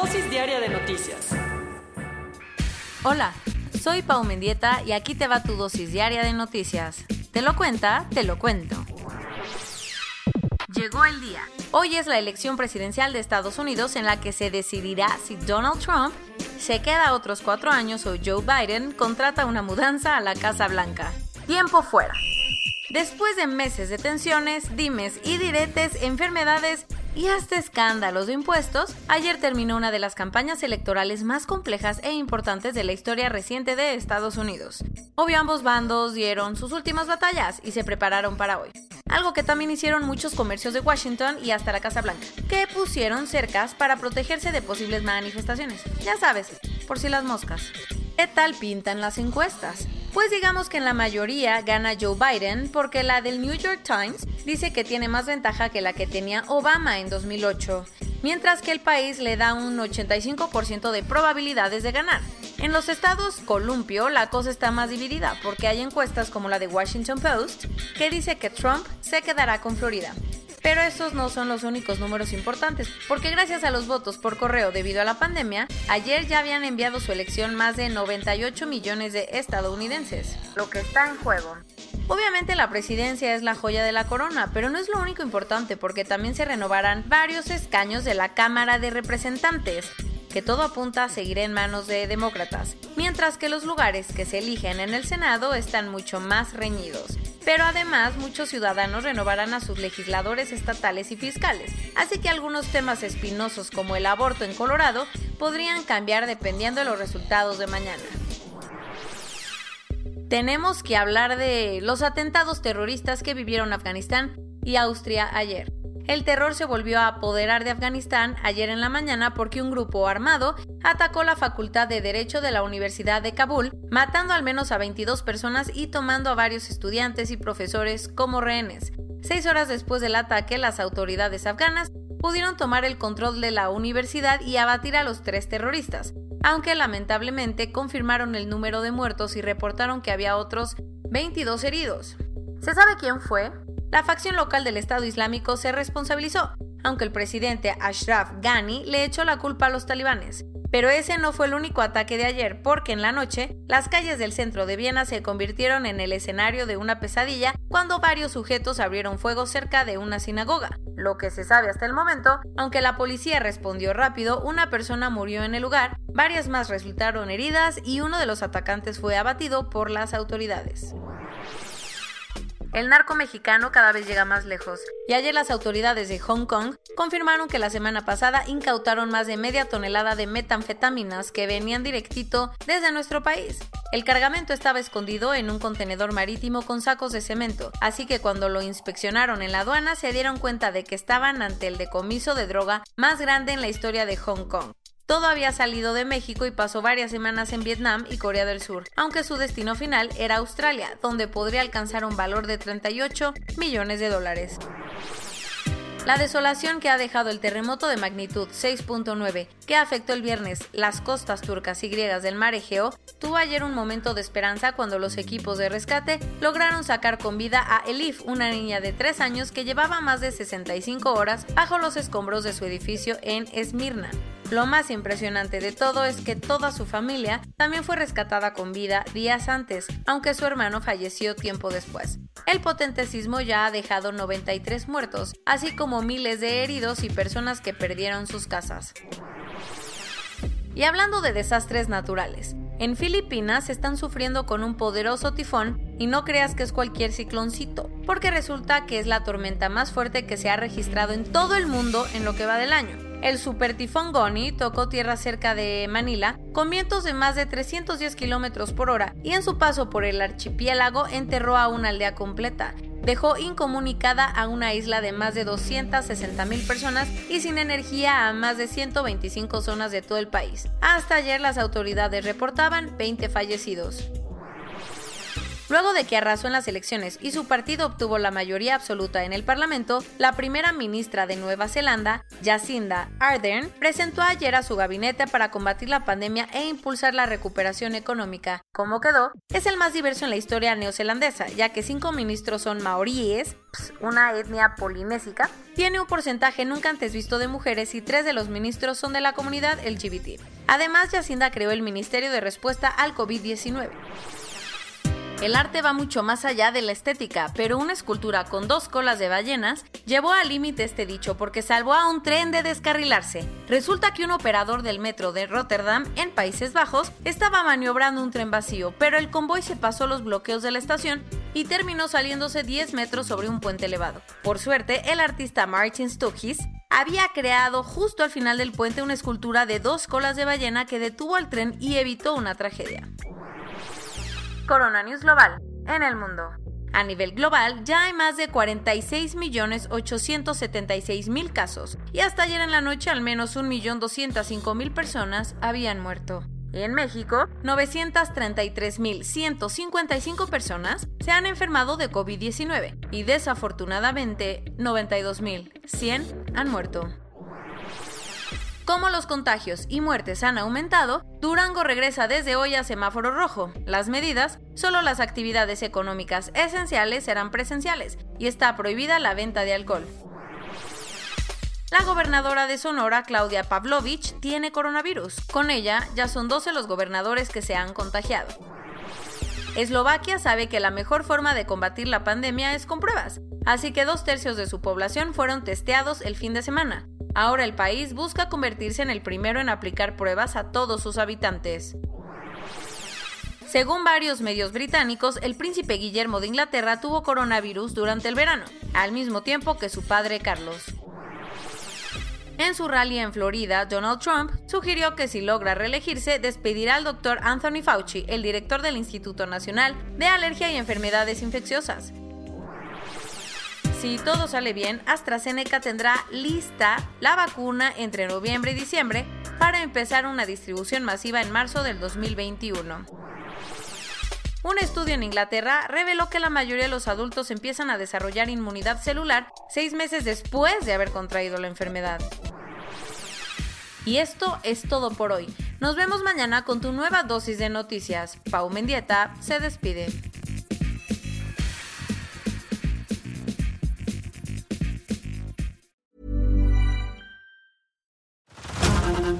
Dosis diaria de noticias. Hola, soy Pau Mendieta y aquí te va tu dosis diaria de noticias. ¿Te lo cuenta? Te lo cuento. Llegó el día. Hoy es la elección presidencial de Estados Unidos en la que se decidirá si Donald Trump se queda otros cuatro años o Joe Biden contrata una mudanza a la Casa Blanca. Tiempo fuera. Después de meses de tensiones, dimes y diretes, enfermedades y hasta escándalos de impuestos, ayer terminó una de las campañas electorales más complejas e importantes de la historia reciente de Estados Unidos. Obvio ambos bandos dieron sus últimas batallas y se prepararon para hoy. Algo que también hicieron muchos comercios de Washington y hasta la Casa Blanca, que pusieron cercas para protegerse de posibles manifestaciones. Ya sabes, por si las moscas. ¿Qué tal pintan las encuestas? Pues digamos que en la mayoría gana Joe Biden porque la del New York Times dice que tiene más ventaja que la que tenía Obama en 2008, mientras que el país le da un 85% de probabilidades de ganar. En los estados columpio la cosa está más dividida porque hay encuestas como la de Washington Post que dice que Trump se quedará con Florida. Pero esos no son los únicos números importantes, porque gracias a los votos por correo debido a la pandemia, ayer ya habían enviado su elección más de 98 millones de estadounidenses, lo que está en juego. Obviamente la presidencia es la joya de la corona, pero no es lo único importante porque también se renovarán varios escaños de la Cámara de Representantes, que todo apunta a seguir en manos de demócratas, mientras que los lugares que se eligen en el Senado están mucho más reñidos. Pero además muchos ciudadanos renovarán a sus legisladores estatales y fiscales, así que algunos temas espinosos como el aborto en Colorado podrían cambiar dependiendo de los resultados de mañana. Tenemos que hablar de los atentados terroristas que vivieron Afganistán y Austria ayer. El terror se volvió a apoderar de Afganistán ayer en la mañana porque un grupo armado atacó la Facultad de Derecho de la Universidad de Kabul, matando al menos a 22 personas y tomando a varios estudiantes y profesores como rehenes. Seis horas después del ataque, las autoridades afganas pudieron tomar el control de la universidad y abatir a los tres terroristas, aunque lamentablemente confirmaron el número de muertos y reportaron que había otros 22 heridos. ¿Se sabe quién fue? La facción local del Estado Islámico se responsabilizó, aunque el presidente Ashraf Ghani le echó la culpa a los talibanes. Pero ese no fue el único ataque de ayer, porque en la noche las calles del centro de Viena se convirtieron en el escenario de una pesadilla cuando varios sujetos abrieron fuego cerca de una sinagoga. Lo que se sabe hasta el momento, aunque la policía respondió rápido, una persona murió en el lugar, varias más resultaron heridas y uno de los atacantes fue abatido por las autoridades. El narco mexicano cada vez llega más lejos, y ayer las autoridades de Hong Kong confirmaron que la semana pasada incautaron más de media tonelada de metanfetaminas que venían directito desde nuestro país. El cargamento estaba escondido en un contenedor marítimo con sacos de cemento, así que cuando lo inspeccionaron en la aduana se dieron cuenta de que estaban ante el decomiso de droga más grande en la historia de Hong Kong. Todo había salido de México y pasó varias semanas en Vietnam y Corea del Sur, aunque su destino final era Australia, donde podría alcanzar un valor de 38 millones de dólares. La desolación que ha dejado el terremoto de magnitud 6.9 que afectó el viernes las costas turcas y griegas del mar Egeo tuvo ayer un momento de esperanza cuando los equipos de rescate lograron sacar con vida a Elif, una niña de 3 años que llevaba más de 65 horas bajo los escombros de su edificio en Esmirna. Lo más impresionante de todo es que toda su familia también fue rescatada con vida días antes, aunque su hermano falleció tiempo después. El potente sismo ya ha dejado 93 muertos, así como miles de heridos y personas que perdieron sus casas. Y hablando de desastres naturales, en Filipinas están sufriendo con un poderoso tifón y no creas que es cualquier cicloncito, porque resulta que es la tormenta más fuerte que se ha registrado en todo el mundo en lo que va del año. El super tifón Goni tocó tierra cerca de Manila con vientos de más de 310 kilómetros por hora y en su paso por el archipiélago enterró a una aldea completa, dejó incomunicada a una isla de más de 260 mil personas y sin energía a más de 125 zonas de todo el país. Hasta ayer las autoridades reportaban 20 fallecidos. Luego de que arrasó en las elecciones y su partido obtuvo la mayoría absoluta en el Parlamento, la primera ministra de Nueva Zelanda, Jacinda Ardern, presentó ayer a su gabinete para combatir la pandemia e impulsar la recuperación económica. ¿Cómo quedó? Es el más diverso en la historia neozelandesa, ya que cinco ministros son maoríes, una etnia polinésica, tiene un porcentaje nunca antes visto de mujeres y tres de los ministros son de la comunidad LGBT. Además, Jacinda creó el Ministerio de Respuesta al COVID-19. El arte va mucho más allá de la estética, pero una escultura con dos colas de ballenas llevó al límite este dicho porque salvó a un tren de descarrilarse. Resulta que un operador del metro de Rotterdam, en Países Bajos, estaba maniobrando un tren vacío, pero el convoy se pasó los bloqueos de la estación y terminó saliéndose 10 metros sobre un puente elevado. Por suerte, el artista Martin Stuckis había creado justo al final del puente una escultura de dos colas de ballena que detuvo al tren y evitó una tragedia. Corona News Global en el mundo. A nivel global, ya hay más de 46.876.000 casos y hasta ayer en la noche al menos 1.205.000 personas habían muerto. Y en México, 933.155 personas se han enfermado de COVID-19 y desafortunadamente 92.100 han muerto. Como los contagios y muertes han aumentado, Durango regresa desde hoy a semáforo rojo. Las medidas, solo las actividades económicas esenciales serán presenciales y está prohibida la venta de alcohol. La gobernadora de Sonora, Claudia Pavlovich, tiene coronavirus. Con ella ya son 12 los gobernadores que se han contagiado. Eslovaquia sabe que la mejor forma de combatir la pandemia es con pruebas, así que dos tercios de su población fueron testeados el fin de semana. Ahora el país busca convertirse en el primero en aplicar pruebas a todos sus habitantes. Según varios medios británicos, el príncipe Guillermo de Inglaterra tuvo coronavirus durante el verano, al mismo tiempo que su padre Carlos. En su rally en Florida, Donald Trump sugirió que si logra reelegirse, despedirá al doctor Anthony Fauci, el director del Instituto Nacional de Alergia y Enfermedades Infecciosas. Si todo sale bien, AstraZeneca tendrá lista la vacuna entre noviembre y diciembre para empezar una distribución masiva en marzo del 2021. Un estudio en Inglaterra reveló que la mayoría de los adultos empiezan a desarrollar inmunidad celular seis meses después de haber contraído la enfermedad. Y esto es todo por hoy. Nos vemos mañana con tu nueva dosis de noticias. Pau Mendieta se despide.